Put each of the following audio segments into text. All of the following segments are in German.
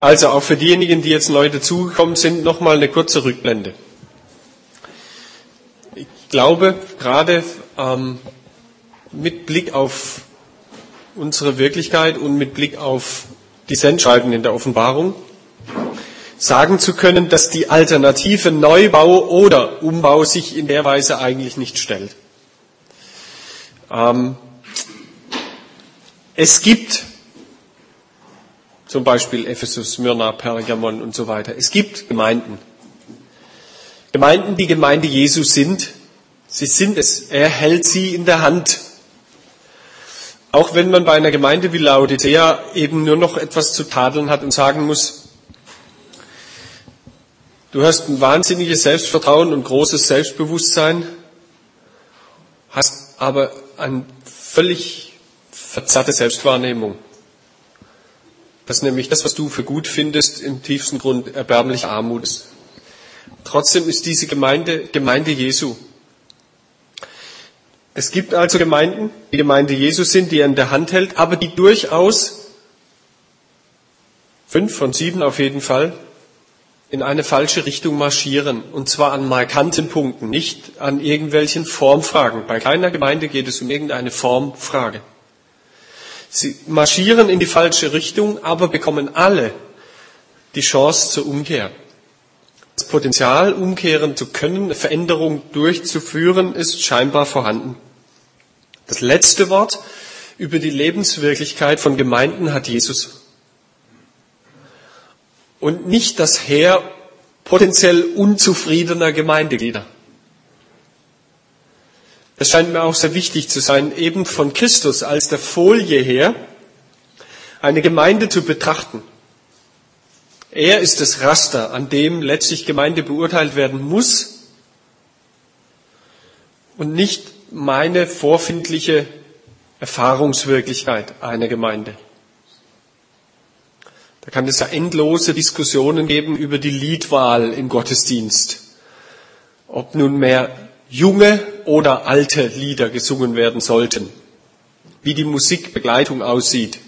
Also auch für diejenigen, die jetzt neu dazugekommen sind, nochmal eine kurze Rückblende. Ich glaube, gerade ähm, mit Blick auf unsere Wirklichkeit und mit Blick auf die Sendschreiben in der Offenbarung, sagen zu können, dass die Alternative Neubau oder Umbau sich in der Weise eigentlich nicht stellt. Ähm, es gibt zum Beispiel Ephesus, Smyrna, Pergamon und so weiter. Es gibt Gemeinden. Gemeinden, die Gemeinde Jesu sind. Sie sind es. Er hält sie in der Hand. Auch wenn man bei einer Gemeinde wie Laodicea eben nur noch etwas zu tadeln hat und sagen muss, du hast ein wahnsinniges Selbstvertrauen und großes Selbstbewusstsein, hast aber eine völlig verzerrte Selbstwahrnehmung. Dass nämlich das, was du für gut findest, im tiefsten Grund erbärmliche Armut ist. Trotzdem ist diese Gemeinde Gemeinde Jesu. Es gibt also Gemeinden, die Gemeinde Jesu sind, die er in der Hand hält, aber die durchaus, fünf von sieben auf jeden Fall, in eine falsche Richtung marschieren. Und zwar an markanten Punkten, nicht an irgendwelchen Formfragen. Bei keiner Gemeinde geht es um irgendeine Formfrage. Sie marschieren in die falsche Richtung, aber bekommen alle die Chance zur Umkehr. Das Potenzial, umkehren zu können, Veränderung durchzuführen, ist scheinbar vorhanden. Das letzte Wort über die Lebenswirklichkeit von Gemeinden hat Jesus. Und nicht das Heer potenziell unzufriedener Gemeindeglieder. Es scheint mir auch sehr wichtig zu sein, eben von Christus als der Folie her eine Gemeinde zu betrachten. Er ist das Raster, an dem letztlich Gemeinde beurteilt werden muss und nicht meine vorfindliche Erfahrungswirklichkeit einer Gemeinde. Da kann es ja endlose Diskussionen geben über die Liedwahl im Gottesdienst. Ob nun mehr junge oder alte Lieder gesungen werden sollten, wie die Musikbegleitung aussieht,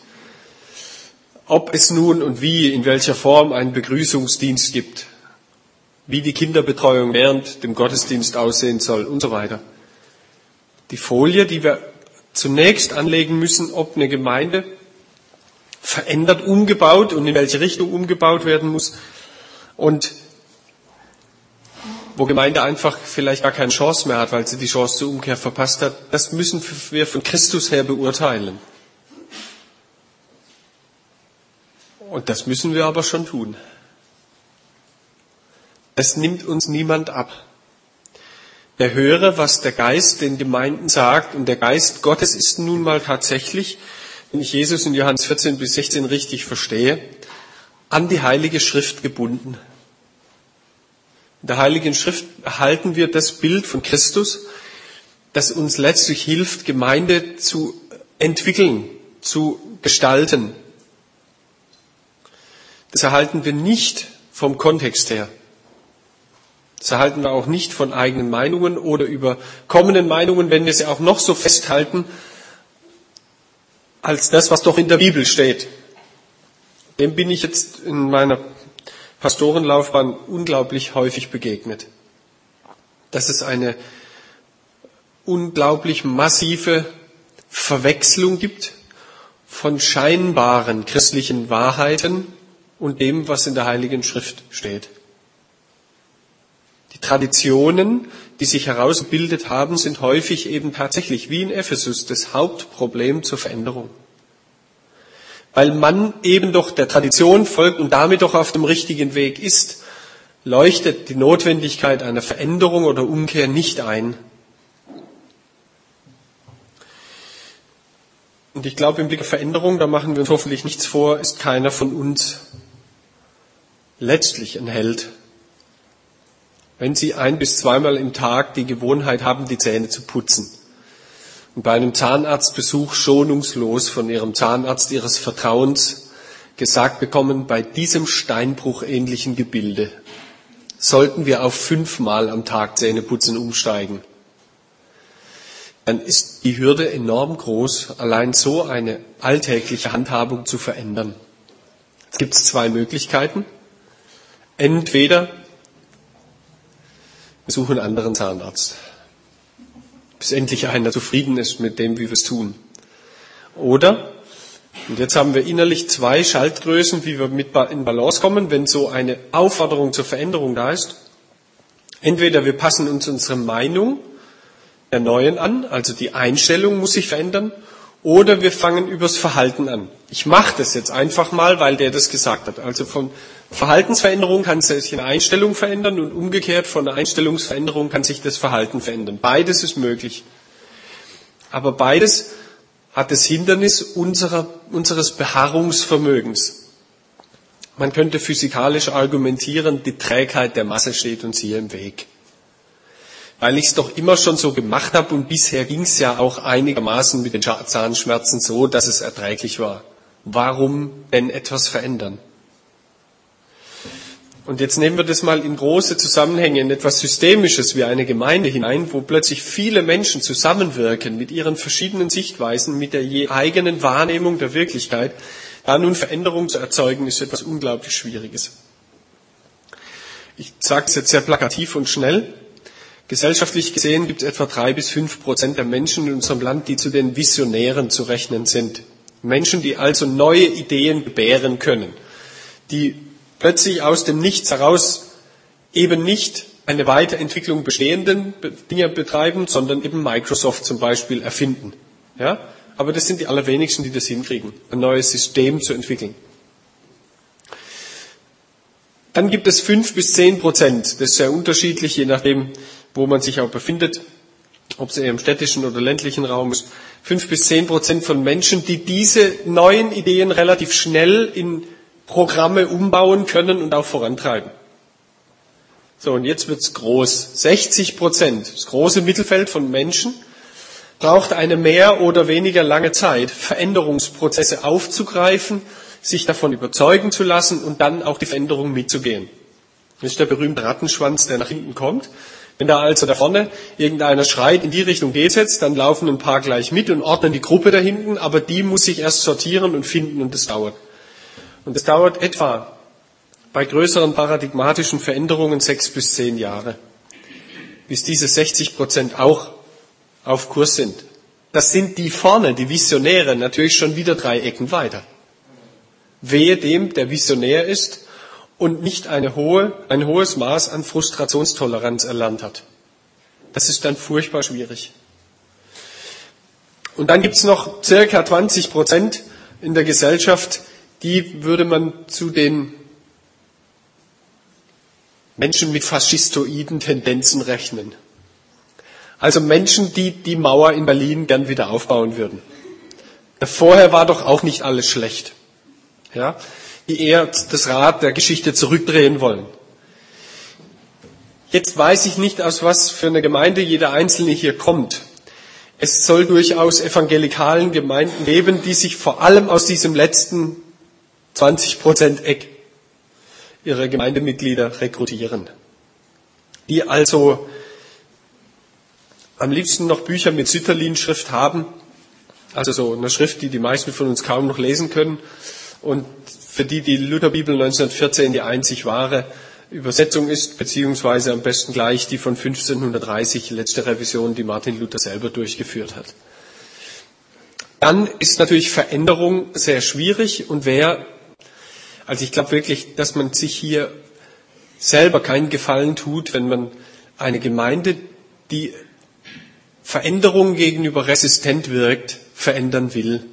ob es nun und wie, in welcher Form einen Begrüßungsdienst gibt, wie die Kinderbetreuung während dem Gottesdienst aussehen soll und so weiter. Die Folie, die wir zunächst anlegen müssen, ob eine Gemeinde verändert, umgebaut und in welche Richtung umgebaut werden muss und wo Gemeinde einfach vielleicht gar keine Chance mehr hat, weil sie die Chance zur Umkehr verpasst hat, das müssen wir von Christus her beurteilen. Und das müssen wir aber schon tun. Es nimmt uns niemand ab. Der höre, was der Geist den Gemeinden sagt, und der Geist Gottes ist nun mal tatsächlich, wenn ich Jesus in Johannes 14 bis 16 richtig verstehe, an die Heilige Schrift gebunden. In der Heiligen Schrift erhalten wir das Bild von Christus, das uns letztlich hilft, Gemeinde zu entwickeln, zu gestalten. Das erhalten wir nicht vom Kontext her. Das erhalten wir auch nicht von eigenen Meinungen oder überkommenen Meinungen, wenn wir sie auch noch so festhalten, als das, was doch in der Bibel steht. Dem bin ich jetzt in meiner Pastorenlaufbahn unglaublich häufig begegnet. Dass es eine unglaublich massive Verwechslung gibt von scheinbaren christlichen Wahrheiten und dem, was in der Heiligen Schrift steht. Die Traditionen, die sich herausgebildet haben, sind häufig eben tatsächlich, wie in Ephesus, das Hauptproblem zur Veränderung weil man eben doch der Tradition folgt und damit doch auf dem richtigen Weg ist, leuchtet die Notwendigkeit einer Veränderung oder Umkehr nicht ein. Und ich glaube, im Blick auf Veränderung, da machen wir uns hoffentlich nichts vor, ist keiner von uns letztlich ein Held. Wenn Sie ein bis zweimal im Tag die Gewohnheit haben, die Zähne zu putzen, und bei einem Zahnarztbesuch schonungslos von ihrem Zahnarzt ihres Vertrauens gesagt bekommen, bei diesem steinbruchähnlichen Gebilde sollten wir auf fünfmal am Tag Zähneputzen umsteigen. Dann ist die Hürde enorm groß, allein so eine alltägliche Handhabung zu verändern. Es gibt zwei Möglichkeiten. Entweder wir suchen einen anderen Zahnarzt, bis endlich einer zufrieden ist mit dem, wie wir es tun. Oder, und jetzt haben wir innerlich zwei Schaltgrößen, wie wir mit in Balance kommen, wenn so eine Aufforderung zur Veränderung da ist. Entweder wir passen uns unsere Meinung der Neuen an, also die Einstellung muss sich verändern, oder wir fangen übers Verhalten an. Ich mache das jetzt einfach mal, weil der das gesagt hat. Also von Verhaltensveränderung kann sich eine Einstellung verändern und umgekehrt von einer Einstellungsveränderung kann sich das Verhalten verändern. Beides ist möglich. Aber beides hat das Hindernis unserer, unseres Beharrungsvermögens. Man könnte physikalisch argumentieren, die Trägheit der Masse steht uns hier im Weg. Weil ich es doch immer schon so gemacht habe und bisher ging es ja auch einigermaßen mit den Zahnschmerzen so, dass es erträglich war. Warum denn etwas verändern? Und jetzt nehmen wir das mal in große Zusammenhänge, in etwas Systemisches wie eine Gemeinde hinein, wo plötzlich viele Menschen zusammenwirken mit ihren verschiedenen Sichtweisen, mit der je eigenen Wahrnehmung der Wirklichkeit. Da nun Veränderung zu erzeugen, ist etwas unglaublich Schwieriges. Ich sage es jetzt sehr plakativ und schnell. Gesellschaftlich gesehen gibt es etwa drei bis fünf Prozent der Menschen in unserem Land, die zu den Visionären zu rechnen sind. Menschen, die also neue Ideen gebären können, die plötzlich aus dem Nichts heraus eben nicht eine Weiterentwicklung bestehenden Dinge betreiben, sondern eben Microsoft zum Beispiel erfinden. Ja? Aber das sind die allerwenigsten, die das hinkriegen, ein neues System zu entwickeln. Dann gibt es fünf bis zehn Prozent. Das ist sehr unterschiedlich, je nachdem, wo man sich auch befindet, ob es eher im städtischen oder ländlichen Raum ist. Fünf bis zehn Prozent von Menschen, die diese neuen Ideen relativ schnell in Programme umbauen können und auch vorantreiben. So, und jetzt wird's groß. 60 Prozent, das große Mittelfeld von Menschen, braucht eine mehr oder weniger lange Zeit, Veränderungsprozesse aufzugreifen, sich davon überzeugen zu lassen und dann auch die Veränderung mitzugehen. Das ist der berühmte Rattenschwanz, der nach hinten kommt. Wenn da also da vorne irgendeiner schreit, in die Richtung geht's jetzt, dann laufen ein paar gleich mit und ordnen die Gruppe da hinten, aber die muss sich erst sortieren und finden und das dauert. Und es dauert etwa bei größeren paradigmatischen Veränderungen sechs bis zehn Jahre, bis diese 60 Prozent auch auf Kurs sind. Das sind die vorne, die Visionäre, natürlich schon wieder drei Ecken weiter. Wehe dem, der Visionär ist und nicht eine hohe, ein hohes Maß an Frustrationstoleranz erlernt hat. Das ist dann furchtbar schwierig. Und dann gibt's noch circa 20 Prozent in der Gesellschaft, die würde man zu den Menschen mit faschistoiden Tendenzen rechnen. Also Menschen, die die Mauer in Berlin gern wieder aufbauen würden. Vorher war doch auch nicht alles schlecht. Ja, die eher das Rad der Geschichte zurückdrehen wollen. Jetzt weiß ich nicht, aus was für eine Gemeinde jeder Einzelne hier kommt. Es soll durchaus evangelikalen Gemeinden geben, die sich vor allem aus diesem letzten 20 Prozent Eck ihre Gemeindemitglieder rekrutieren. Die also am liebsten noch Bücher mit Sütterlin-Schrift haben, also so eine Schrift, die die meisten von uns kaum noch lesen können und für die die Lutherbibel 1914 die einzig wahre Übersetzung ist, beziehungsweise am besten gleich die von 1530, letzte Revision, die Martin Luther selber durchgeführt hat. Dann ist natürlich Veränderung sehr schwierig und wer also ich glaube wirklich, dass man sich hier selber keinen Gefallen tut, wenn man eine Gemeinde, die Veränderungen gegenüber resistent wirkt, verändern will.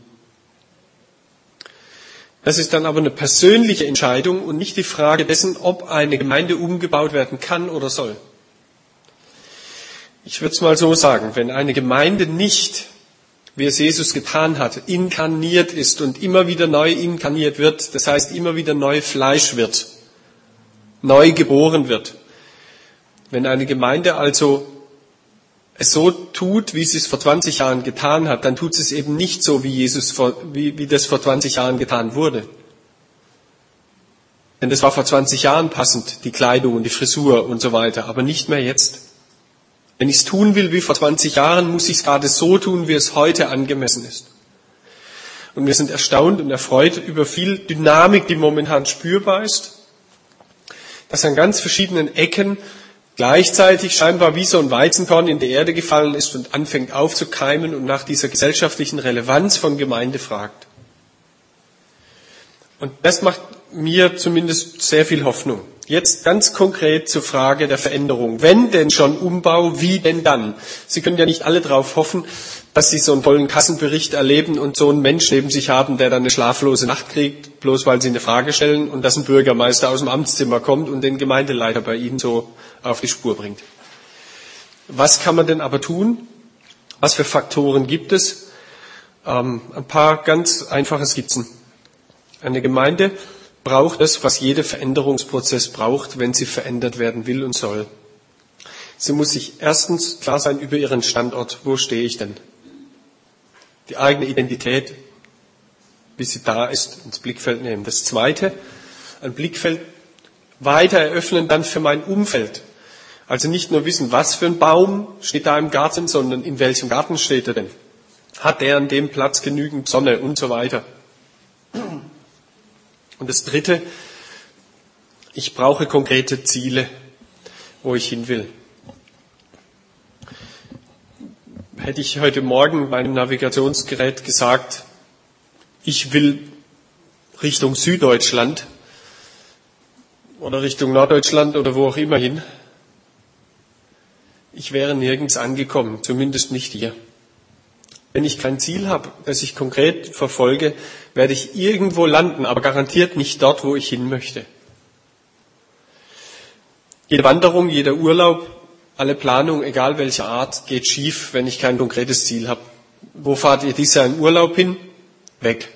Das ist dann aber eine persönliche Entscheidung und nicht die Frage dessen, ob eine Gemeinde umgebaut werden kann oder soll. Ich würde es mal so sagen, wenn eine Gemeinde nicht wie es Jesus getan hat, inkarniert ist und immer wieder neu inkarniert wird, das heißt immer wieder neu Fleisch wird, neu geboren wird. Wenn eine Gemeinde also es so tut, wie sie es vor 20 Jahren getan hat, dann tut sie es eben nicht so, wie Jesus vor, wie, wie das vor 20 Jahren getan wurde. Denn das war vor 20 Jahren passend, die Kleidung und die Frisur und so weiter, aber nicht mehr jetzt. Wenn ich es tun will wie vor 20 Jahren, muss ich es gerade so tun, wie es heute angemessen ist. Und wir sind erstaunt und erfreut über viel Dynamik, die momentan spürbar ist, dass an ganz verschiedenen Ecken gleichzeitig scheinbar wie so ein Weizenkorn in die Erde gefallen ist und anfängt aufzukeimen und nach dieser gesellschaftlichen Relevanz von Gemeinde fragt. Und das macht mir zumindest sehr viel Hoffnung. Jetzt ganz konkret zur Frage der Veränderung. Wenn denn schon Umbau, wie denn dann? Sie können ja nicht alle darauf hoffen, dass Sie so einen tollen Kassenbericht erleben und so einen Mensch neben sich haben, der dann eine schlaflose Nacht kriegt, bloß weil Sie eine Frage stellen und dass ein Bürgermeister aus dem Amtszimmer kommt und den Gemeindeleiter bei Ihnen so auf die Spur bringt. Was kann man denn aber tun? Was für Faktoren gibt es? Ähm, ein paar ganz einfache Skizzen. Eine Gemeinde braucht es, was jeder Veränderungsprozess braucht, wenn sie verändert werden will und soll. Sie muss sich erstens klar sein über ihren Standort. Wo stehe ich denn? Die eigene Identität, wie sie da ist, ins Blickfeld nehmen. Das zweite, ein Blickfeld weiter eröffnen dann für mein Umfeld. Also nicht nur wissen, was für ein Baum steht da im Garten, sondern in welchem Garten steht er denn? Hat der an dem Platz genügend Sonne und so weiter? Und das Dritte, ich brauche konkrete Ziele, wo ich hin will. Hätte ich heute Morgen meinem Navigationsgerät gesagt, ich will Richtung Süddeutschland oder Richtung Norddeutschland oder wo auch immer hin, ich wäre nirgends angekommen, zumindest nicht hier. Wenn ich kein Ziel habe, das ich konkret verfolge, werde ich irgendwo landen, aber garantiert nicht dort, wo ich hin möchte. Jede Wanderung, jeder Urlaub, alle Planung, egal welcher Art, geht schief, wenn ich kein konkretes Ziel habe. Wo fahrt ihr dieses Jahr in Urlaub hin? Weg.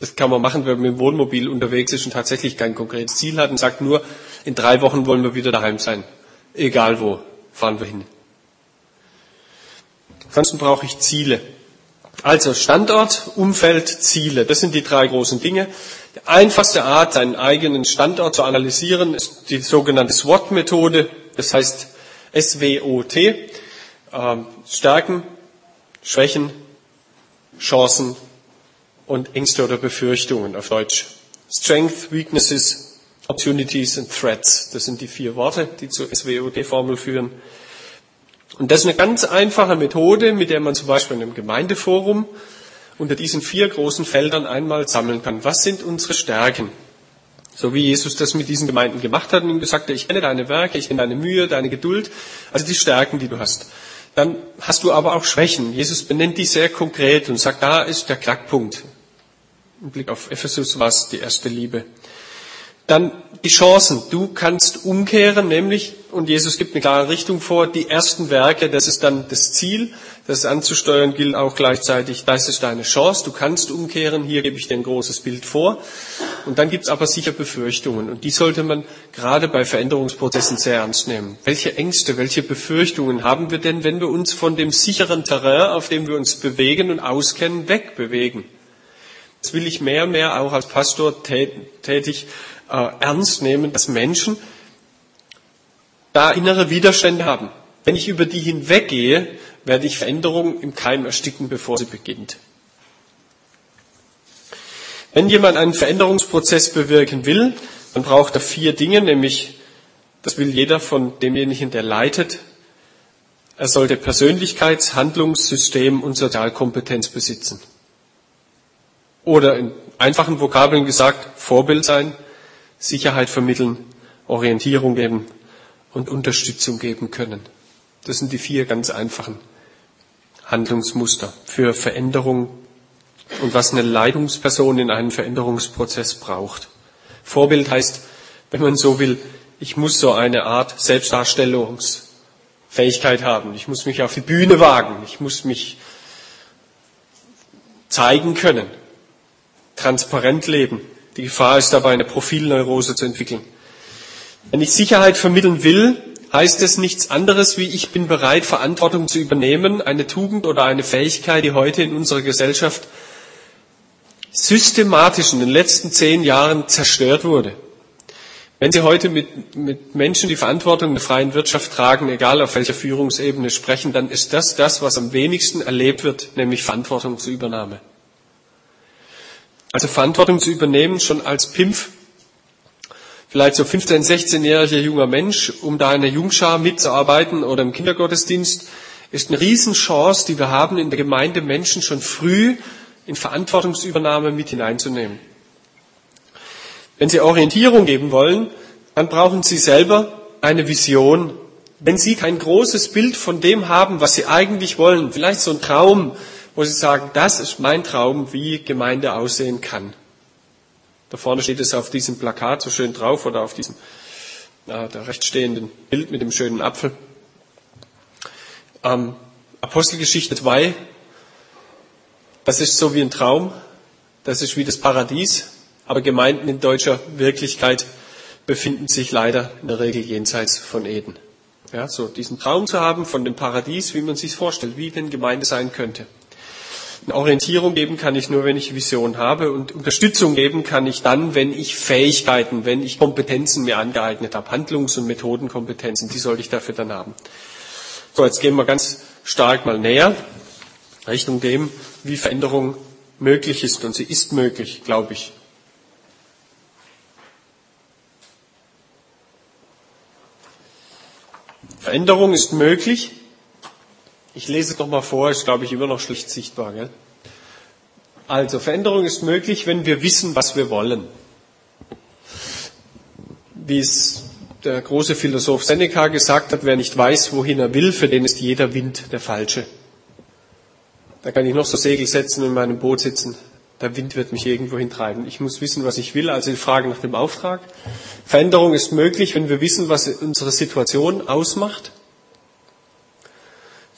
Das kann man machen, wenn man mit dem Wohnmobil unterwegs ist und tatsächlich kein konkretes Ziel hat und sagt nur, in drei Wochen wollen wir wieder daheim sein. Egal wo, fahren wir hin. Ansonsten brauche ich Ziele. Also Standort, Umfeld, Ziele. Das sind die drei großen Dinge. Die einfachste Art, seinen eigenen Standort zu analysieren, ist die sogenannte SWOT-Methode. Das heißt SWOT. Ähm, Stärken, Schwächen, Chancen und Ängste oder Befürchtungen auf Deutsch. Strength, Weaknesses, Opportunities and Threats. Das sind die vier Worte, die zur SWOT-Formel führen. Und das ist eine ganz einfache Methode, mit der man zum Beispiel in einem Gemeindeforum unter diesen vier großen Feldern einmal sammeln kann. Was sind unsere Stärken? So wie Jesus das mit diesen Gemeinden gemacht hat und ihm gesagt hat, ich kenne deine Werke, ich kenne deine Mühe, deine Geduld, also die Stärken, die du hast. Dann hast du aber auch Schwächen. Jesus benennt die sehr konkret und sagt, da ist der Knackpunkt. Im Blick auf Ephesus war es die erste Liebe. Dann die Chancen. Du kannst umkehren, nämlich, und Jesus gibt eine klare Richtung vor, die ersten Werke, das ist dann das Ziel, das anzusteuern gilt auch gleichzeitig, das ist deine Chance, du kannst umkehren, hier gebe ich dir ein großes Bild vor. Und dann gibt es aber sicher Befürchtungen, und die sollte man gerade bei Veränderungsprozessen sehr ernst nehmen. Welche Ängste, welche Befürchtungen haben wir denn, wenn wir uns von dem sicheren Terrain, auf dem wir uns bewegen und auskennen, wegbewegen? Das will ich mehr und mehr auch als Pastor tätig äh, ernst nehmen, dass Menschen da innere Widerstände haben. Wenn ich über die hinweggehe, werde ich Veränderungen im Keim ersticken, bevor sie beginnt. Wenn jemand einen Veränderungsprozess bewirken will, dann braucht er vier Dinge, nämlich, das will jeder von demjenigen, der leitet, er sollte Persönlichkeits-, Handlungssystem und Sozialkompetenz besitzen. Oder in einfachen Vokabeln gesagt, Vorbild sein, Sicherheit vermitteln, Orientierung geben und Unterstützung geben können. Das sind die vier ganz einfachen Handlungsmuster für Veränderung und was eine Leitungsperson in einem Veränderungsprozess braucht. Vorbild heißt, wenn man so will, ich muss so eine Art Selbstdarstellungsfähigkeit haben. Ich muss mich auf die Bühne wagen. Ich muss mich zeigen können, transparent leben. Die Gefahr ist dabei, eine Profilneurose zu entwickeln. Wenn ich Sicherheit vermitteln will, heißt es nichts anderes wie ich bin bereit, Verantwortung zu übernehmen, eine Tugend oder eine Fähigkeit, die heute in unserer Gesellschaft systematisch in den letzten zehn Jahren zerstört wurde. Wenn Sie heute mit, mit Menschen, die Verantwortung in der freien Wirtschaft tragen, egal auf welcher Führungsebene sprechen, dann ist das das, was am wenigsten erlebt wird, nämlich Verantwortungsübernahme. Also Verantwortung zu übernehmen, schon als Pimpf, vielleicht so 15-, 16-jähriger junger Mensch, um da in der Jungschar mitzuarbeiten oder im Kindergottesdienst, ist eine Riesenchance, die wir haben, in der Gemeinde Menschen schon früh in Verantwortungsübernahme mit hineinzunehmen. Wenn Sie Orientierung geben wollen, dann brauchen Sie selber eine Vision. Wenn Sie kein großes Bild von dem haben, was Sie eigentlich wollen, vielleicht so ein Traum, wo Sie sagen, das ist mein Traum, wie Gemeinde aussehen kann. Da vorne steht es auf diesem Plakat so schön drauf oder auf diesem äh, da rechts stehenden Bild mit dem schönen Apfel. Ähm, Apostelgeschichte 2, das ist so wie ein Traum, das ist wie das Paradies, aber Gemeinden in deutscher Wirklichkeit befinden sich leider in der Regel jenseits von Eden. Ja, so diesen Traum zu haben von dem Paradies, wie man sich vorstellt, wie denn Gemeinde sein könnte. Eine Orientierung geben kann ich nur, wenn ich Vision habe und Unterstützung geben kann ich dann, wenn ich Fähigkeiten, wenn ich Kompetenzen mir angeeignet habe, Handlungs- und Methodenkompetenzen, die sollte ich dafür dann haben. So, jetzt gehen wir ganz stark mal näher Richtung dem, wie Veränderung möglich ist und sie ist möglich, glaube ich. Veränderung ist möglich. Ich lese es nochmal vor, ist glaube ich immer noch schlecht sichtbar. Gell? Also, Veränderung ist möglich, wenn wir wissen, was wir wollen. Wie es der große Philosoph Seneca gesagt hat, wer nicht weiß, wohin er will, für den ist jeder Wind der falsche. Da kann ich noch so Segel setzen und in meinem Boot sitzen. Der Wind wird mich irgendwo hintreiben. Ich muss wissen, was ich will, also die Frage nach dem Auftrag. Veränderung ist möglich, wenn wir wissen, was unsere Situation ausmacht.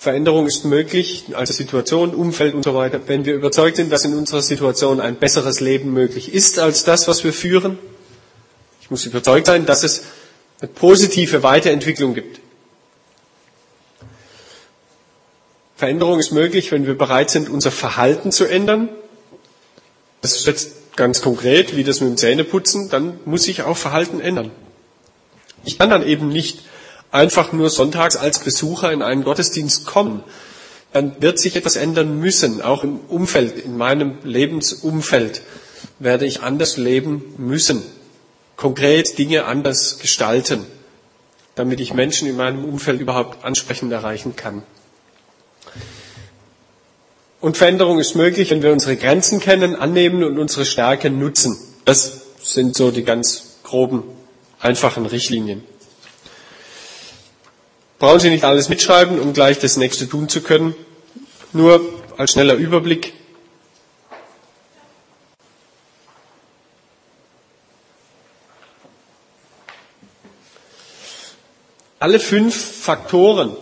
Veränderung ist möglich, also Situation, Umfeld und so weiter, wenn wir überzeugt sind, dass in unserer Situation ein besseres Leben möglich ist als das, was wir führen. Ich muss überzeugt sein, dass es eine positive Weiterentwicklung gibt. Veränderung ist möglich, wenn wir bereit sind, unser Verhalten zu ändern. Das ist jetzt ganz konkret, wie das mit dem Zähneputzen, dann muss sich auch Verhalten ändern. Ich kann dann eben nicht einfach nur sonntags als Besucher in einen Gottesdienst kommen. Dann wird sich etwas ändern müssen, auch im Umfeld, in meinem Lebensumfeld werde ich anders leben müssen, konkret Dinge anders gestalten, damit ich Menschen in meinem Umfeld überhaupt ansprechend erreichen kann. Und Veränderung ist möglich, wenn wir unsere Grenzen kennen, annehmen und unsere Stärken nutzen. Das sind so die ganz groben, einfachen Richtlinien. Brauchen Sie nicht alles mitschreiben, um gleich das nächste tun zu können. Nur als schneller Überblick. Alle fünf Faktoren,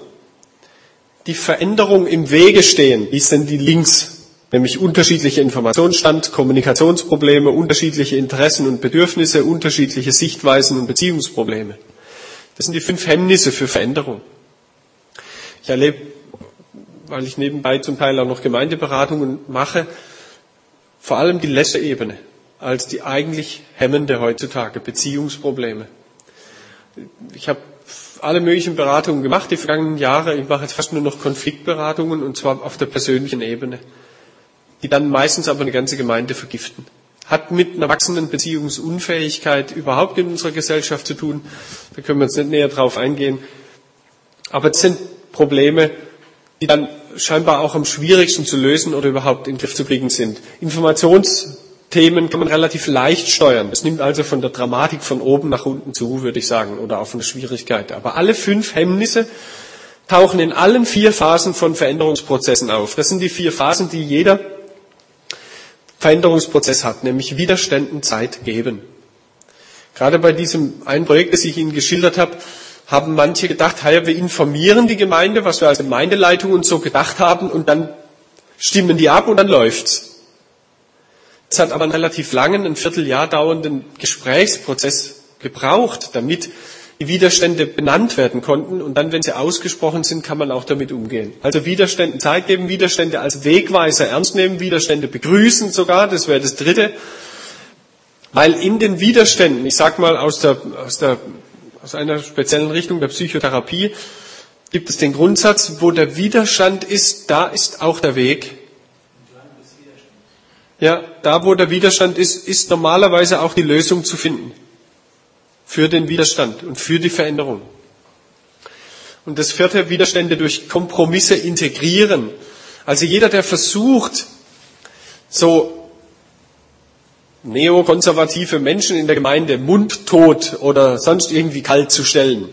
die Veränderung im Wege stehen, die sind die Links, nämlich unterschiedliche Informationsstand, Kommunikationsprobleme, unterschiedliche Interessen und Bedürfnisse, unterschiedliche Sichtweisen und Beziehungsprobleme. Das sind die fünf Hemmnisse für Veränderung. Ich erlebe, weil ich nebenbei zum Teil auch noch Gemeindeberatungen mache, vor allem die letzte Ebene als die eigentlich hemmende heutzutage, Beziehungsprobleme. Ich habe alle möglichen Beratungen gemacht die vergangenen Jahre. Ich mache jetzt fast nur noch Konfliktberatungen und zwar auf der persönlichen Ebene, die dann meistens aber eine ganze Gemeinde vergiften. Hat mit einer wachsenden Beziehungsunfähigkeit überhaupt in unserer Gesellschaft zu tun. Da können wir jetzt nicht näher drauf eingehen. Aber es sind Probleme, die dann scheinbar auch am schwierigsten zu lösen oder überhaupt in den Griff zu kriegen sind. Informations Themen kann man relativ leicht steuern. Es nimmt also von der Dramatik von oben nach unten zu, würde ich sagen, oder auch von der Schwierigkeit. Aber alle fünf Hemmnisse tauchen in allen vier Phasen von Veränderungsprozessen auf. Das sind die vier Phasen, die jeder Veränderungsprozess hat, nämlich Widerständen Zeit geben. Gerade bei diesem einen Projekt, das ich Ihnen geschildert habe, haben manche gedacht, hey, wir informieren die Gemeinde, was wir als Gemeindeleitung und so gedacht haben, und dann stimmen die ab und dann läuft's. Es hat aber einen relativ langen, ein Vierteljahr dauernden Gesprächsprozess gebraucht, damit die Widerstände benannt werden konnten und dann, wenn sie ausgesprochen sind, kann man auch damit umgehen. Also Widerständen Zeit geben, Widerstände als Wegweiser ernst nehmen, Widerstände begrüßen sogar, das wäre das Dritte. Weil in den Widerständen, ich sag mal aus, der, aus, der, aus einer speziellen Richtung der Psychotherapie, gibt es den Grundsatz, wo der Widerstand ist, da ist auch der Weg. Ja, da wo der Widerstand ist, ist normalerweise auch die Lösung zu finden. Für den Widerstand und für die Veränderung. Und das vierte, Widerstände durch Kompromisse integrieren. Also jeder, der versucht, so neokonservative Menschen in der Gemeinde mundtot oder sonst irgendwie kalt zu stellen,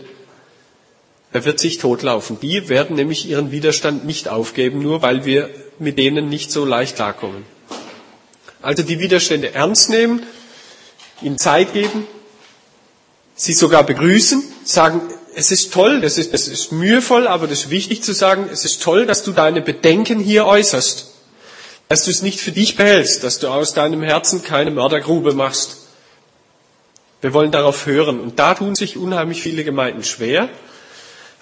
der wird sich totlaufen. Die werden nämlich ihren Widerstand nicht aufgeben, nur weil wir mit denen nicht so leicht klarkommen. Also die Widerstände ernst nehmen, ihnen Zeit geben, sie sogar begrüßen, sagen, es ist toll, das ist, das ist mühevoll, aber das ist wichtig zu sagen, es ist toll, dass du deine Bedenken hier äußerst, dass du es nicht für dich behältst, dass du aus deinem Herzen keine Mördergrube machst. Wir wollen darauf hören. Und da tun sich unheimlich viele Gemeinden schwer,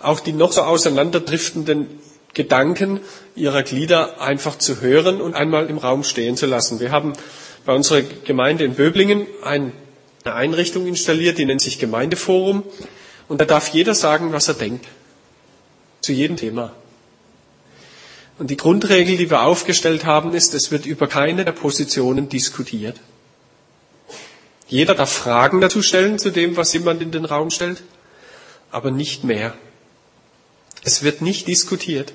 auch die noch so auseinanderdriftenden Gedanken ihrer Glieder einfach zu hören und einmal im Raum stehen zu lassen. Wir haben bei unserer Gemeinde in Böblingen eine Einrichtung installiert, die nennt sich Gemeindeforum. Und da darf jeder sagen, was er denkt. Zu jedem Thema. Und die Grundregel, die wir aufgestellt haben, ist, es wird über keine der Positionen diskutiert. Jeder darf Fragen dazu stellen, zu dem, was jemand in den Raum stellt, aber nicht mehr. Es wird nicht diskutiert.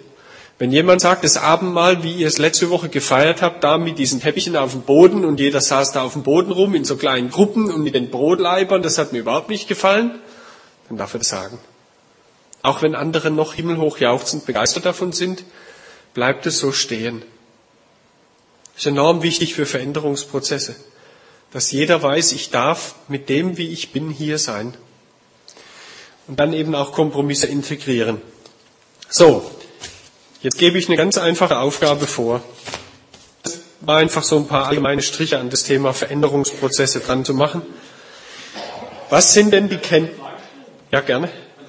Wenn jemand sagt, das Abendmahl, wie ihr es letzte Woche gefeiert habt, da mit diesen Teppichen auf dem Boden und jeder saß da auf dem Boden rum in so kleinen Gruppen und mit den Brotleibern, das hat mir überhaupt nicht gefallen, dann darf er das sagen. Auch wenn andere noch himmelhoch jauchzend begeistert davon sind, bleibt es so stehen. Das ist enorm wichtig für Veränderungsprozesse, dass jeder weiß, ich darf mit dem, wie ich bin, hier sein. Und dann eben auch Kompromisse integrieren. So, jetzt gebe ich eine ganz einfache Aufgabe vor. Das war einfach so ein paar allgemeine Striche an das Thema Veränderungsprozesse dran zu machen. Was sind denn die Kenntnisse? Ja, gerne. Und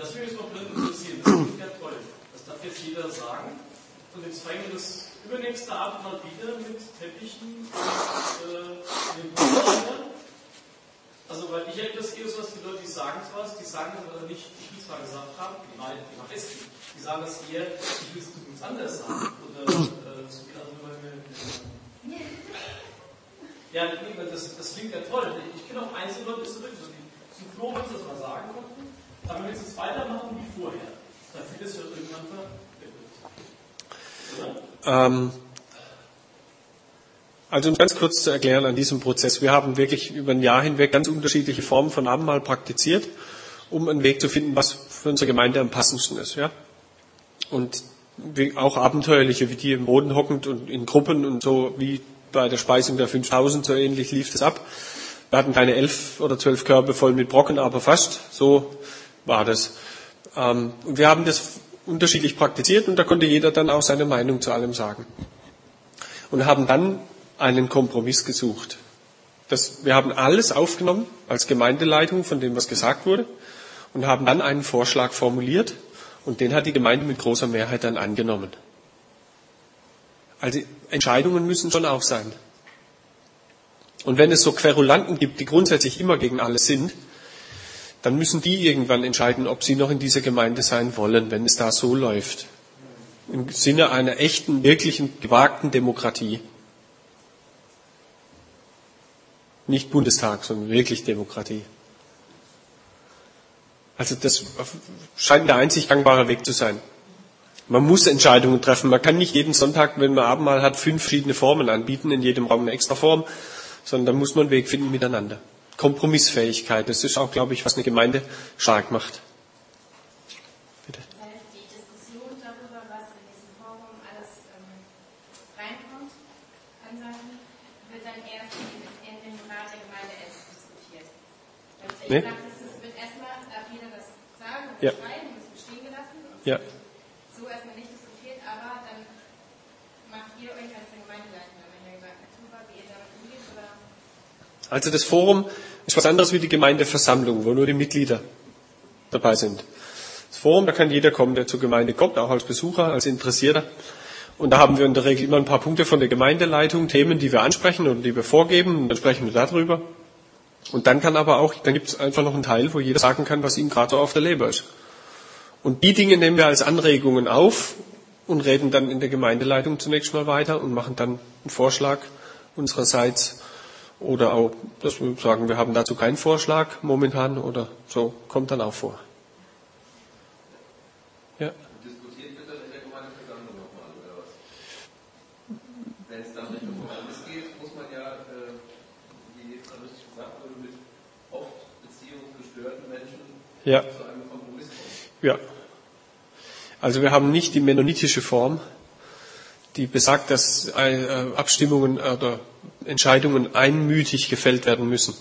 jetzt fangen wir das übernächste Abend mal wieder mit Teppichen und äh, Also, weil ich das eher so, dass die Leute, die sagen was, die sagen aber nicht, ich will zwar gesagt haben, die meisten, die sagen das eher, ich will es übrigens anders sagen. Oder äh, so wie andere Leute. Ja, das, das klingt ja toll. Ich kenne auch einzelne Leute, die so zum Flo, wenn sie das mal sagen konnten, aber wenn sie es weitermachen wie vorher, dann wird es ja irgendwann verwirrt. Ähm, also um ganz kurz zu erklären an diesem Prozess. Wir haben wirklich über ein Jahr hinweg ganz unterschiedliche Formen von Abendmahl praktiziert, um einen Weg zu finden, was für unsere Gemeinde am passendsten ist. Ja? Und auch abenteuerliche, wie die im Boden hockend und in Gruppen und so wie bei der Speisung der 5000, so ähnlich lief das ab. Wir hatten keine elf oder zwölf Körbe voll mit Brocken, aber fast. So war das. Ähm, und wir haben das unterschiedlich praktiziert und da konnte jeder dann auch seine Meinung zu allem sagen. Und haben dann einen Kompromiss gesucht. Das, wir haben alles aufgenommen als Gemeindeleitung von dem, was gesagt wurde und haben dann einen Vorschlag formuliert und den hat die Gemeinde mit großer Mehrheit dann angenommen. Also Entscheidungen müssen schon auch sein. Und wenn es so Querulanten gibt, die grundsätzlich immer gegen alles sind, dann müssen die irgendwann entscheiden, ob sie noch in dieser Gemeinde sein wollen, wenn es da so läuft. Im Sinne einer echten, wirklichen, gewagten Demokratie. Nicht Bundestag, sondern wirklich Demokratie. Also das scheint der einzig gangbare Weg zu sein. Man muss Entscheidungen treffen. Man kann nicht jeden Sonntag, wenn man Abendmahl hat, fünf verschiedene Formen anbieten, in jedem Raum eine extra Form, sondern da muss man einen Weg finden miteinander. Kompromissfähigkeit, das ist auch, glaube ich, was eine Gemeinde stark macht. Bitte. Die Diskussion darüber, was in diesem Forum alles ähm, reinkommt, Ansagen, wird dann erst in, in dem Rat der Gemeinde erst diskutiert. Also ich nee. dachte, es wird erstmal, darf jeder das sagen und ja. schreiben es wird stehen gelassen. Ja. So erstmal nicht diskutiert, aber dann macht ihr euch als Gemeindeleitung, wenn ihr gesagt habt, wie ihr damit umgeht, oder? Also das Forum ist was anderes wie die Gemeindeversammlung, wo nur die Mitglieder dabei sind. Das Forum, da kann jeder kommen, der zur Gemeinde kommt, auch als Besucher, als Interessierter. Und da haben wir in der Regel immer ein paar Punkte von der Gemeindeleitung, Themen, die wir ansprechen und die wir vorgeben, und dann sprechen wir darüber. Und dann kann aber auch, dann gibt es einfach noch einen Teil, wo jeder sagen kann, was ihm gerade so auf der Leber ist. Und die Dinge nehmen wir als Anregungen auf und reden dann in der Gemeindeleitung zunächst mal weiter und machen dann einen Vorschlag unsererseits oder auch, dass wir sagen, wir haben dazu keinen Vorschlag momentan oder so, kommt dann auch vor. Ja. Diskutiert wird dann in der Gemeindeversammlung nochmal, oder was? Wenn es dann Richtung Kompromiss geht, muss man ja, äh, wie jetzt richtig gesagt wurde, mit oft beziehungsgestörten Menschen ja. Ja. Also wir haben nicht die mennonitische Form, die besagt, dass äh, Abstimmungen oder Entscheidungen einmütig gefällt werden müssen.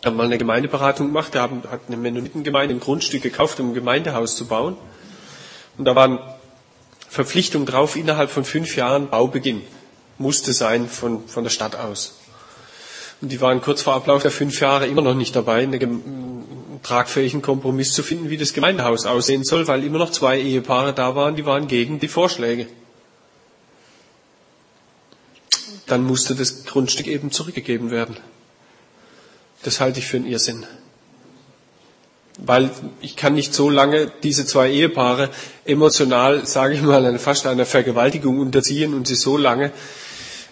Wir haben mal eine Gemeindeberatung gemacht, da hat eine Mennonitengemeinde ein Grundstück gekauft, um ein Gemeindehaus zu bauen. Und da waren Verpflichtungen drauf, innerhalb von fünf Jahren Baubeginn musste sein von, von der Stadt aus. Und die waren kurz vor Ablauf der fünf Jahre immer noch nicht dabei, einen tragfähigen Kompromiss zu finden, wie das Gemeindehaus aussehen soll, weil immer noch zwei Ehepaare da waren, die waren gegen die Vorschläge dann musste das Grundstück eben zurückgegeben werden. Das halte ich für einen Irrsinn. Weil ich kann nicht so lange diese zwei Ehepaare emotional, sage ich mal, fast einer Vergewaltigung unterziehen und sie so lange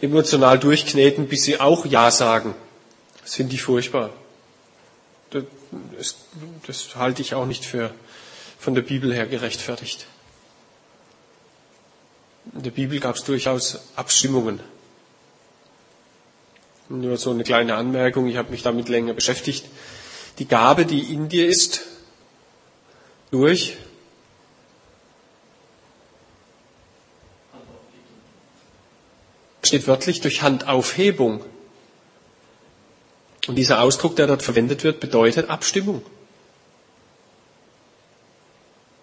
emotional durchkneten, bis sie auch Ja sagen. Das finde ich furchtbar. Das, das, das halte ich auch nicht für von der Bibel her gerechtfertigt. In der Bibel gab es durchaus Abstimmungen. Nur so eine kleine Anmerkung, ich habe mich damit länger beschäftigt. Die Gabe, die in dir ist, durch steht wörtlich durch Handaufhebung. Und dieser Ausdruck, der dort verwendet wird, bedeutet Abstimmung.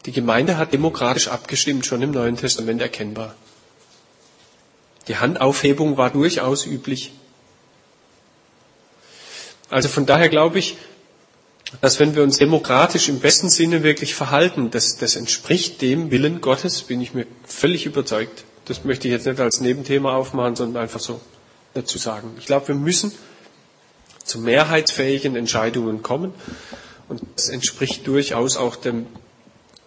Die Gemeinde hat demokratisch abgestimmt, schon im Neuen Testament erkennbar. Die Handaufhebung war durchaus üblich. Also von daher glaube ich, dass wenn wir uns demokratisch im besten Sinne wirklich verhalten, das, das entspricht dem Willen Gottes, bin ich mir völlig überzeugt. Das möchte ich jetzt nicht als Nebenthema aufmachen, sondern einfach so dazu sagen. Ich glaube, wir müssen zu mehrheitsfähigen Entscheidungen kommen und das entspricht durchaus auch dem,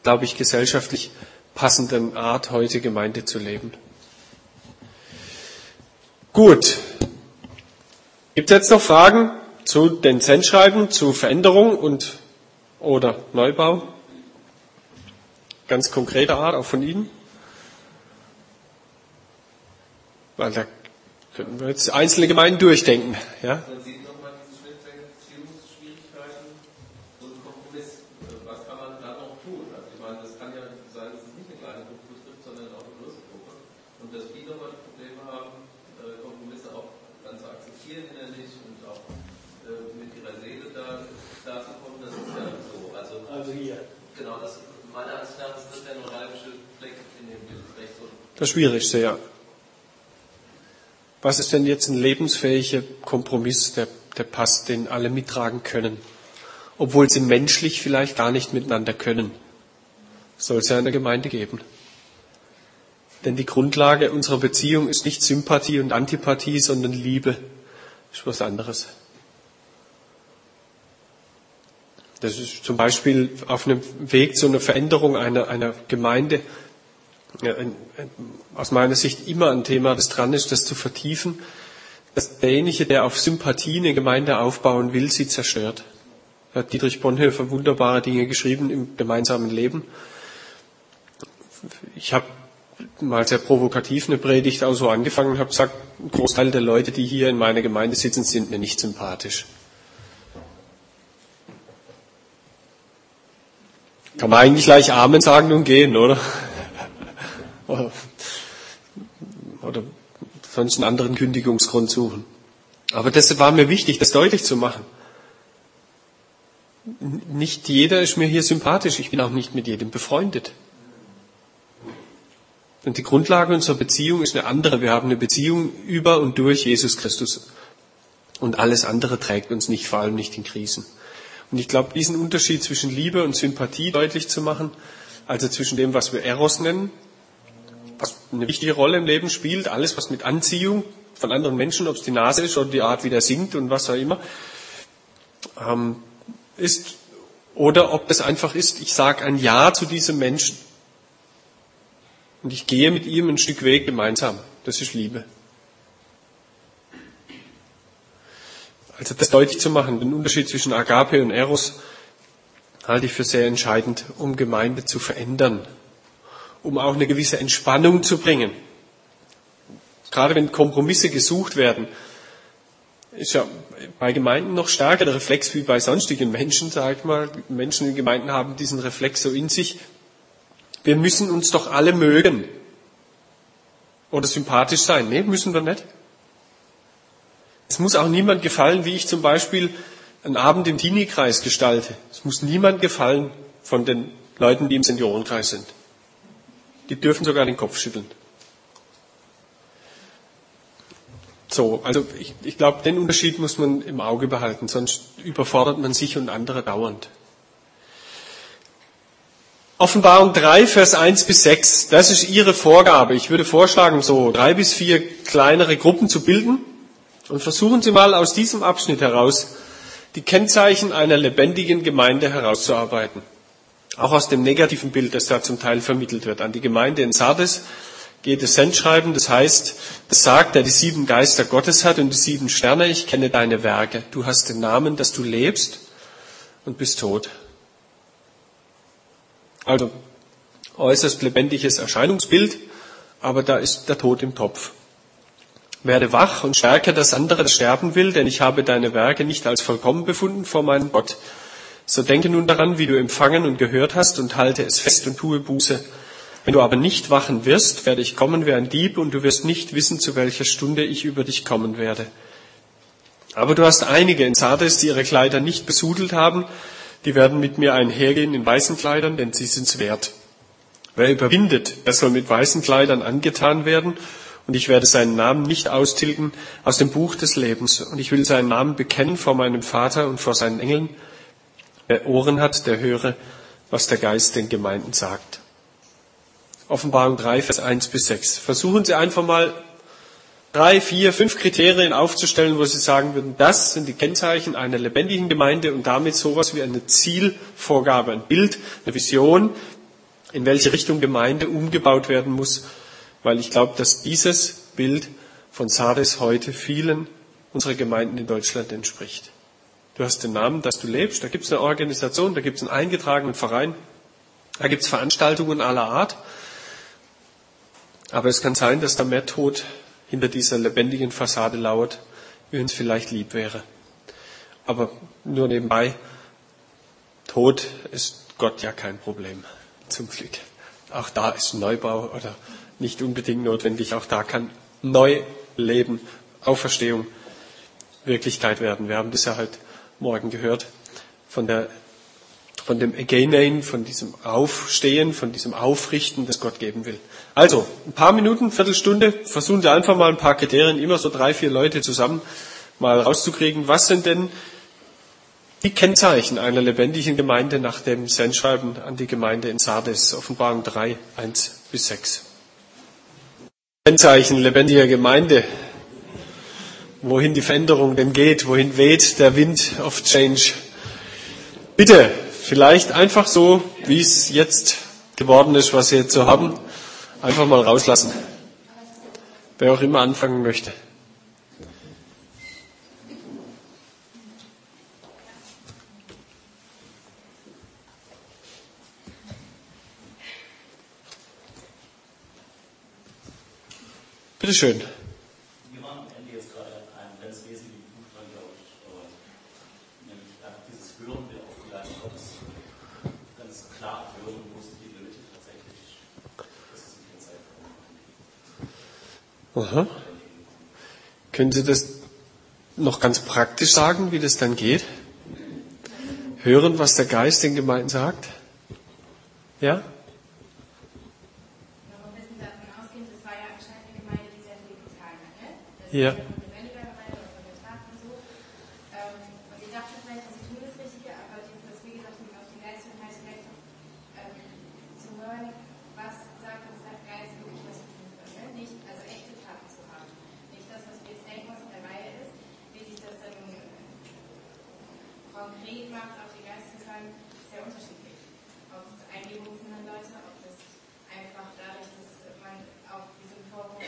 glaube ich, gesellschaftlich passenden Art, heute Gemeinde zu leben. Gut. Gibt es jetzt noch Fragen? zu den Zentschreiben, zu Veränderung und oder Neubau? Ganz konkreter Art, auch von Ihnen? Weil da könnten wir jetzt einzelne Gemeinden durchdenken. Ja? Das Schwierigste, ja. Was ist denn jetzt ein lebensfähiger Kompromiss, der, der passt, den alle mittragen können? Obwohl sie menschlich vielleicht gar nicht miteinander können. Soll es ja in der Gemeinde geben. Denn die Grundlage unserer Beziehung ist nicht Sympathie und Antipathie, sondern Liebe. Das ist was anderes. Das ist zum Beispiel auf einem Weg zu einer Veränderung einer, einer Gemeinde aus meiner Sicht immer ein Thema, das dran ist, das zu vertiefen, dass derjenige, der auf Sympathie eine Gemeinde aufbauen will, sie zerstört. Da hat Dietrich Bonhoeffer wunderbare Dinge geschrieben im gemeinsamen Leben. Ich habe mal sehr provokativ eine Predigt auch so angefangen und habe gesagt, ein Großteil der Leute, die hier in meiner Gemeinde sitzen, sind mir nicht sympathisch. Kann man eigentlich gleich Amen sagen und gehen, oder? Oder sonst einen anderen Kündigungsgrund suchen. Aber deshalb war mir wichtig, das deutlich zu machen. Nicht jeder ist mir hier sympathisch, ich bin auch nicht mit jedem befreundet. Und die Grundlage unserer Beziehung ist eine andere. Wir haben eine Beziehung über und durch Jesus Christus. Und alles andere trägt uns nicht, vor allem nicht in Krisen. Und ich glaube, diesen Unterschied zwischen Liebe und Sympathie deutlich zu machen, also zwischen dem, was wir Eros nennen, was eine wichtige Rolle im Leben spielt, alles was mit Anziehung von anderen Menschen, ob es die Nase ist oder die Art, wie der singt und was auch immer. ähm, ist oder ob es einfach ist, ich sage ein Ja zu diesem Menschen und ich gehe mit ihm ein Stück Weg gemeinsam. Das ist Liebe. Also das deutlich zu machen, den Unterschied zwischen Agape und Eros, halte ich für sehr entscheidend, um Gemeinde zu verändern, um auch eine gewisse Entspannung zu bringen. Gerade wenn Kompromisse gesucht werden, ist ja bei Gemeinden noch stärker der Reflex wie bei sonstigen Menschen, sage ich mal. Menschen in Gemeinden haben diesen Reflex so in sich. Wir müssen uns doch alle mögen oder sympathisch sein. Nee, müssen wir nicht. Es muss auch niemand gefallen, wie ich zum Beispiel einen Abend im Teenie-Kreis gestalte. Es muss niemand gefallen von den Leuten, die im Seniorenkreis sind. Die dürfen sogar den Kopf schütteln. So, also ich, ich glaube, den Unterschied muss man im Auge behalten, sonst überfordert man sich und andere dauernd. Offenbarung 3, Vers 1 bis 6, das ist Ihre Vorgabe. Ich würde vorschlagen, so drei bis vier kleinere Gruppen zu bilden und versuchen Sie mal aus diesem Abschnitt heraus die Kennzeichen einer lebendigen Gemeinde herauszuarbeiten. Auch aus dem negativen Bild, das da zum Teil vermittelt wird. An die Gemeinde in Sardes geht es Sendschreiben, das heißt, es sagt, der die sieben Geister Gottes hat und die sieben Sterne, ich kenne deine Werke. Du hast den Namen, dass du lebst und bist tot. Also äußerst lebendiges Erscheinungsbild, aber da ist der Tod im Topf. Werde wach und stärke das andere, das sterben will, denn ich habe deine Werke nicht als vollkommen befunden vor meinem Gott. So denke nun daran, wie du empfangen und gehört hast, und halte es fest und tue Buße. Wenn du aber nicht wachen wirst, werde ich kommen wie ein Dieb, und du wirst nicht wissen, zu welcher Stunde ich über dich kommen werde. Aber du hast einige in Sardes, die ihre Kleider nicht besudelt haben, die werden mit mir einhergehen in weißen Kleidern, denn sie sind's wert. Wer überwindet, der soll mit weißen Kleidern angetan werden, und ich werde seinen Namen nicht austilgen aus dem Buch des Lebens. Und ich will seinen Namen bekennen vor meinem Vater und vor seinen Engeln. Wer Ohren hat, der höre, was der Geist den Gemeinden sagt. Offenbarung 3, Vers 1 bis 6. Versuchen Sie einfach mal drei, vier, fünf Kriterien aufzustellen, wo Sie sagen würden, das sind die Kennzeichen einer lebendigen Gemeinde und damit sowas wie eine Zielvorgabe, ein Bild, eine Vision, in welche Richtung Gemeinde umgebaut werden muss weil ich glaube, dass dieses Bild von Sardes heute vielen unserer Gemeinden in Deutschland entspricht. Du hast den Namen, dass du lebst, da gibt es eine Organisation, da gibt es einen eingetragenen Verein, da gibt es Veranstaltungen aller Art, aber es kann sein, dass da mehr Tod hinter dieser lebendigen Fassade lauert, wie uns vielleicht lieb wäre. Aber nur nebenbei, Tod ist Gott ja kein Problem, zum Glück. Auch da ist Neubau oder nicht unbedingt notwendig. Auch da kann Neuleben, Auferstehung Wirklichkeit werden. Wir haben das ja heute Morgen gehört von der von dem Again, von diesem Aufstehen, von diesem Aufrichten, das Gott geben will. Also, ein paar Minuten, Viertelstunde, versuchen Sie einfach mal ein paar Kriterien, immer so drei, vier Leute zusammen mal rauszukriegen. Was sind denn die Kennzeichen einer lebendigen Gemeinde nach dem Sendschreiben an die Gemeinde in Sardes, Offenbarung 3, 1 bis 6? Kennzeichen lebendiger Gemeinde, wohin die Veränderung denn geht, wohin weht der Wind of Change. Bitte, vielleicht einfach so, wie es jetzt geworden ist, was Sie jetzt so haben, einfach mal rauslassen. Wer auch immer anfangen möchte. Bitte schön. Wir waren am Ende jetzt gerade ein ganz wesentlicher Punkt dran, glaube ich, nämlich einfach dieses Hören der auf die Leitung Gottes ganz klar hören, wo sind die Nöte tatsächlich, das ist nicht Zeit Aha. Können Sie das noch ganz praktisch sagen, wie das dann geht? Hören, was der Geist den Gemeinden sagt? Ja? Ja. Und ich dachte vielleicht, dass ich tue das Richtige, aber was wir gesagt haben, auf den Geist und heißt vielleicht zu hören, was sagt uns der Geist wirklich, was wir tun können. Nicht, also echte Taten zu haben. Nicht das, was wir jetzt denken, was in der Reihe ist, wie sich das dann konkret macht auf die Geistesgaben, sehr unterschiedlich. Ob es Eingebungsene Leute, ob das einfach dadurch, dass man auf diesem Forum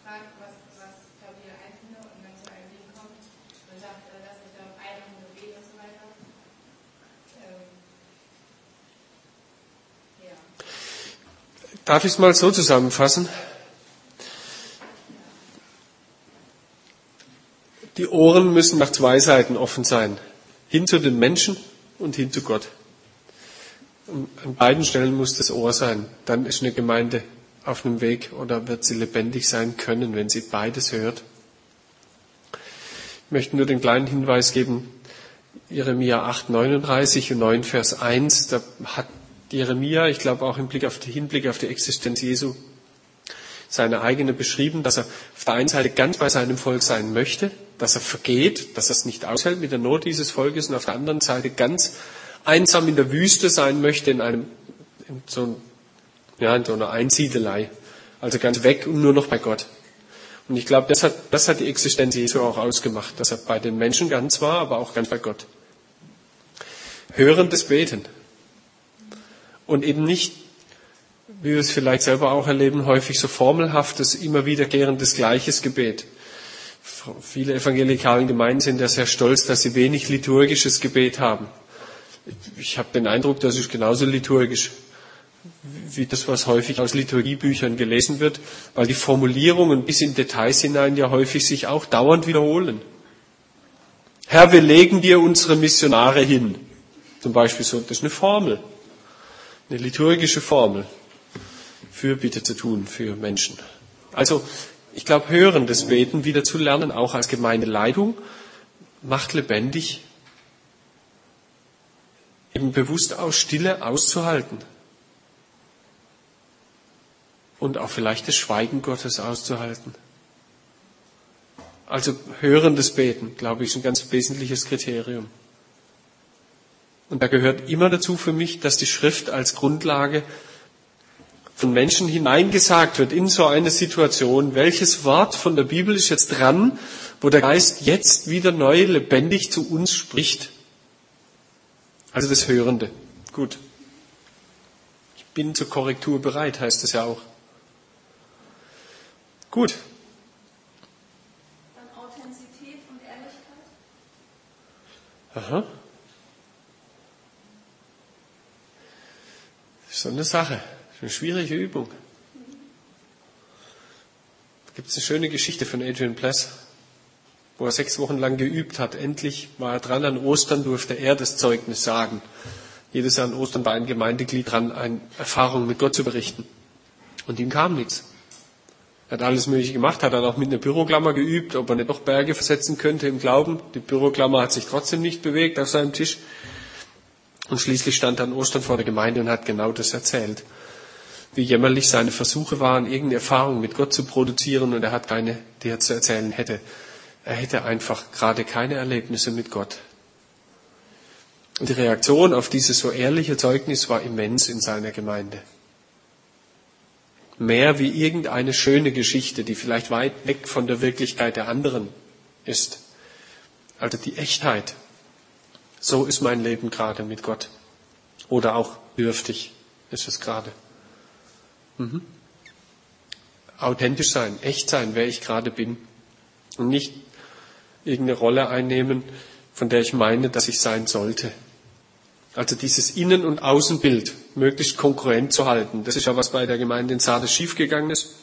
fragt, was, was glaubt jeder Einzelne und dann zu einem Ding kommt und sagt, äh, dass ich da auf einen Gebet und so weiter. Ähm, ja. Darf ich es mal so zusammenfassen? Die Ohren müssen nach zwei Seiten offen sein. Hin zu den Menschen und hin zu Gott. An beiden Stellen muss das Ohr sein. Dann ist eine Gemeinde auf einem Weg oder wird sie lebendig sein können, wenn sie beides hört. Ich möchte nur den kleinen Hinweis geben, Jeremia 8, 39 und 9, Vers 1, da hat Jeremia, ich glaube auch im Blick auf Hinblick auf die Existenz Jesu, seine eigene beschrieben, dass er auf der einen Seite ganz bei seinem Volk sein möchte, dass er vergeht, dass er es nicht aushält mit der Not dieses Volkes und auf der anderen Seite ganz einsam in der Wüste sein möchte, in einem, in so, ja, in so einer Einsiedelei. Also ganz weg und nur noch bei Gott. Und ich glaube, das hat, das hat die Existenz Jesu auch ausgemacht, dass er bei den Menschen ganz war, aber auch ganz bei Gott. Hörendes Beten. Und eben nicht, wie wir es vielleicht selber auch erleben, häufig so formelhaftes, immer wiederkehrendes gleiches Gebet. Viele evangelikalen Gemeinden sind ja sehr stolz, dass sie wenig liturgisches Gebet haben. Ich habe den Eindruck, das ist genauso liturgisch wie das, was häufig aus Liturgiebüchern gelesen wird, weil die Formulierungen bis in Details hinein ja häufig sich auch dauernd wiederholen. Herr, wir legen dir unsere Missionare hin. Zum Beispiel so, das ist eine Formel, eine liturgische Formel. Fürbitte zu tun für Menschen. Also, ich glaube, hörendes Beten wieder zu lernen, auch als Gemeindeleitung, macht lebendig, eben bewusst aus Stille auszuhalten. Und auch vielleicht das Schweigen Gottes auszuhalten. Also hörendes Beten, glaube ich, ist ein ganz wesentliches Kriterium. Und da gehört immer dazu für mich, dass die Schrift als Grundlage von Menschen hineingesagt wird in so eine Situation, welches Wort von der Bibel ist jetzt dran, wo der Geist jetzt wieder neu lebendig zu uns spricht. Also das Hörende. Gut. Ich bin zur Korrektur bereit, heißt es ja auch. Gut. Dann Authentizität und Ehrlichkeit. Aha. Das ist so eine Sache. Eine schwierige Übung. Da gibt es eine schöne Geschichte von Adrian Pless, wo er sechs Wochen lang geübt hat. Endlich war er dran, an Ostern durfte er das Zeugnis sagen. Jedes Jahr an Ostern war ein Gemeindeglied dran, eine Erfahrung mit Gott zu berichten. Und ihm kam nichts. Er hat alles Mögliche gemacht, hat dann auch mit einer Büroklammer geübt, ob er nicht doch Berge versetzen könnte im Glauben. Die Büroklammer hat sich trotzdem nicht bewegt auf seinem Tisch. Und schließlich stand er an Ostern vor der Gemeinde und hat genau das erzählt wie jämmerlich seine Versuche waren, irgendeine Erfahrung mit Gott zu produzieren und er hat keine, die er zu erzählen hätte. Er hätte einfach gerade keine Erlebnisse mit Gott. Und die Reaktion auf dieses so ehrliche Zeugnis war immens in seiner Gemeinde. Mehr wie irgendeine schöne Geschichte, die vielleicht weit weg von der Wirklichkeit der anderen ist. Also die Echtheit. So ist mein Leben gerade mit Gott. Oder auch dürftig ist es gerade. Mhm. Authentisch sein, echt sein, wer ich gerade bin. Und nicht irgendeine Rolle einnehmen, von der ich meine, dass ich sein sollte. Also dieses Innen- und Außenbild möglichst konkurrent zu halten. Das ist ja was bei der Gemeinde in Sardes schiefgegangen ist.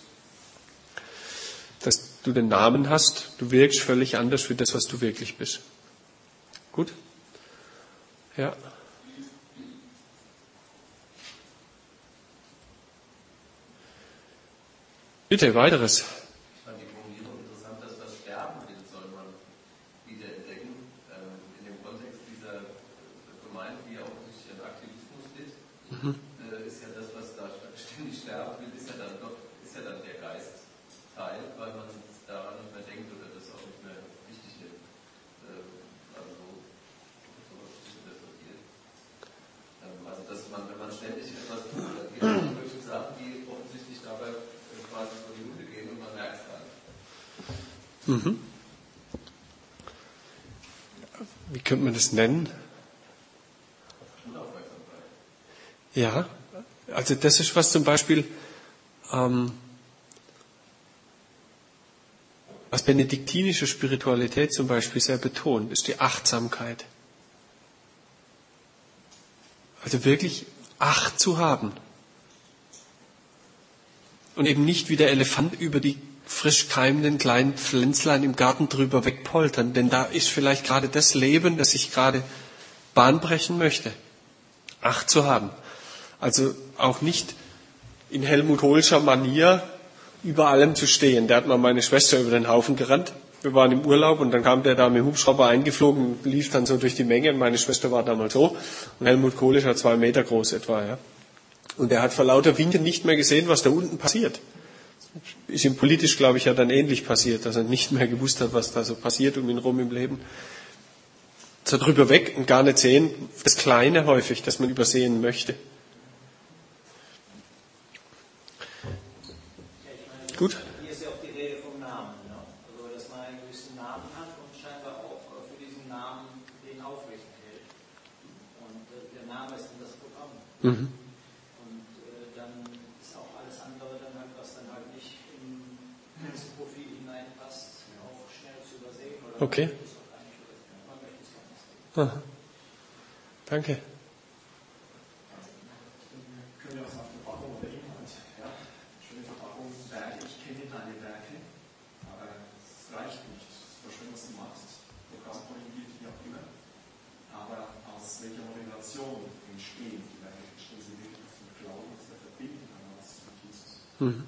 Dass du den Namen hast, du wirkst völlig anders für das, was du wirklich bist. Gut? Ja. Bitte, weiteres. Ich fand die Formulierung interessant, dass das Sterben will, soll man wieder entdecken. Ähm, in dem Kontext dieser Gemeinde, die ja offensichtlich an Aktivismus ist, äh, ist ja das, was da ständig sterben will, ist ja dann doch, ist ja dann der Geistteil, weil man daran nicht mehr denkt oder das auch nicht mehr wichtig nimmt. Ähm, also so, so interpretiert. Ähm, also dass man, wenn man ständig etwas tut, dann geht es um solche Sachen, die offensichtlich dabei äh, quasi vor die Hunde gehen und man merkt es gar nicht. Mhm. Wie könnte man das nennen? Ja, also das ist was zum Beispiel, ähm, was benediktinische Spiritualität zum Beispiel sehr betont, ist die Achtsamkeit. Also wirklich Acht zu haben. Und eben nicht wie der Elefant über die frisch keimenden kleinen Pflänzlein im Garten drüber wegpoltern, denn da ist vielleicht gerade das Leben, das ich gerade Bahn brechen möchte. Acht zu haben. Also auch nicht in Helmut Kohlscher Manier über allem zu stehen. Der hat mal meine Schwester über den Haufen gerannt. Wir waren im Urlaub und dann kam der da mit dem Hubschrauber eingeflogen und lief dann so durch die Menge. Meine Schwester war damals so und Helmut war zwei Meter groß etwa. Ja. Und er hat vor lauter Winken nicht mehr gesehen, was da unten passiert. Ist ihm politisch, glaube ich, ja dann ähnlich passiert, dass er nicht mehr gewusst hat, was da so passiert um ihn rum im Leben. So drüber weg und gar nicht sehen, das Kleine häufig, das man übersehen möchte. Gut? Hier ist ja auch die Rede vom Namen. Ne? Also, dass man einen gewissen Namen hat und scheinbar auch für diesen Namen den aufrecht hält. Und äh, der Name ist dann das Programm. Mhm. Aus welcher Motivation entstehen die Werke? Entstehen sie wirklich aus dem Glauben, aus der Verbindung mit Jesus? Mhm.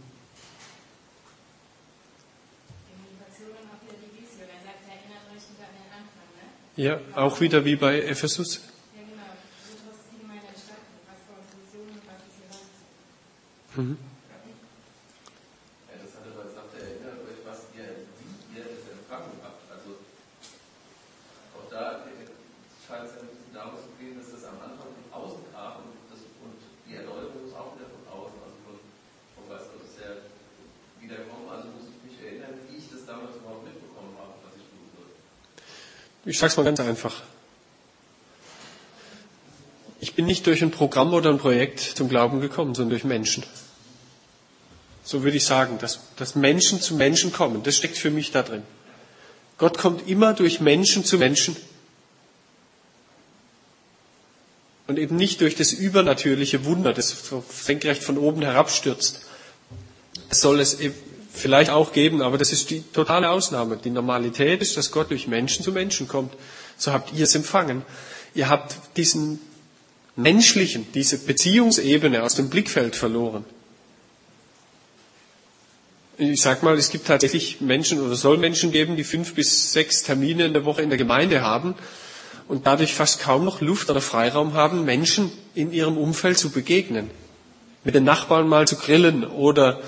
Die Motivation und auch wieder die Vision. Er sagt, erinnert euch wieder an den Anfang, ne? Ja, auch wieder wie bei Ephesus. Ja, genau. So daraus ist die Gemeinde entstanden. Was war unsere Vision und was ist ihr Weise? Mhm. Ja, das hat aber gesagt, erinnert euch, was ihr, wie ihr es empfangen habt. Also auch da scheint es ja ein bisschen darum zu gehen, dass das am Anfang von außen kam und, das, und die Erneuerung ist auch wieder von außen, also von, von Geist Gottes her wiederkommen. Also muss ich mich erinnern, wie ich das damals überhaupt mitbekommen habe, was ich tun soll. Ich sage es mal ganz einfach. Ich bin nicht durch ein Programm oder ein Projekt zum Glauben gekommen, sondern durch Menschen. So würde ich sagen, dass, dass Menschen zu Menschen kommen. Das steckt für mich da drin. Gott kommt immer durch Menschen zu Menschen. Und eben nicht durch das übernatürliche Wunder, das senkrecht von oben herabstürzt. Das soll es eben vielleicht auch geben, aber das ist die totale Ausnahme. Die Normalität ist, dass Gott durch Menschen zu Menschen kommt. So habt ihr es empfangen. Ihr habt diesen menschlichen, diese Beziehungsebene aus dem Blickfeld verloren. Ich sag mal, es gibt tatsächlich Menschen oder soll Menschen geben, die fünf bis sechs Termine in der Woche in der Gemeinde haben und dadurch fast kaum noch Luft oder Freiraum haben, Menschen in ihrem Umfeld zu begegnen. Mit den Nachbarn mal zu grillen oder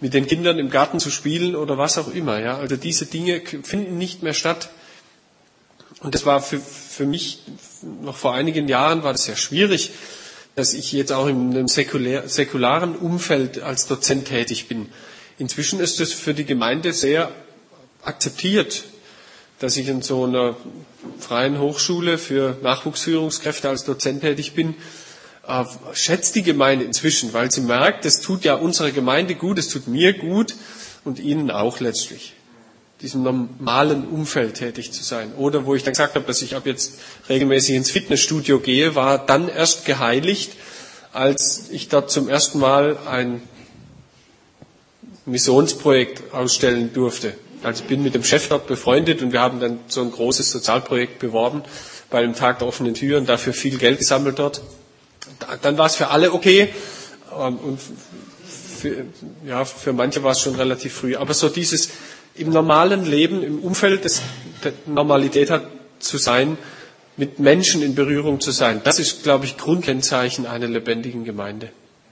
mit den Kindern im Garten zu spielen oder was auch immer. Ja, also diese Dinge finden nicht mehr statt. Und das war für, für mich noch vor einigen Jahren war das sehr schwierig, dass ich jetzt auch in einem säkulär, säkularen Umfeld als Dozent tätig bin. Inzwischen ist es für die Gemeinde sehr akzeptiert, dass ich in so einer freien Hochschule für Nachwuchsführungskräfte als Dozent tätig bin. Äh, schätzt die Gemeinde inzwischen, weil sie merkt, es tut ja unserer Gemeinde gut, es tut mir gut und ihnen auch letztlich diesem normalen Umfeld tätig zu sein. Oder wo ich dann gesagt habe, dass ich ab jetzt regelmäßig ins Fitnessstudio gehe, war dann erst geheiligt, als ich dort zum ersten Mal ein Missionsprojekt ausstellen durfte. Also ich bin mit dem Chef dort befreundet und wir haben dann so ein großes Sozialprojekt beworben bei dem Tag der offenen Türen, dafür viel Geld gesammelt dort. Dann war es für alle okay ähm, und für, ja, für manche war es schon relativ früh. Aber so dieses im normalen Leben, im Umfeld des, der Normalität hat zu sein, mit Menschen in Berührung zu sein, das ist, glaube ich, Grundkennzeichen einer lebendigen Gemeinde.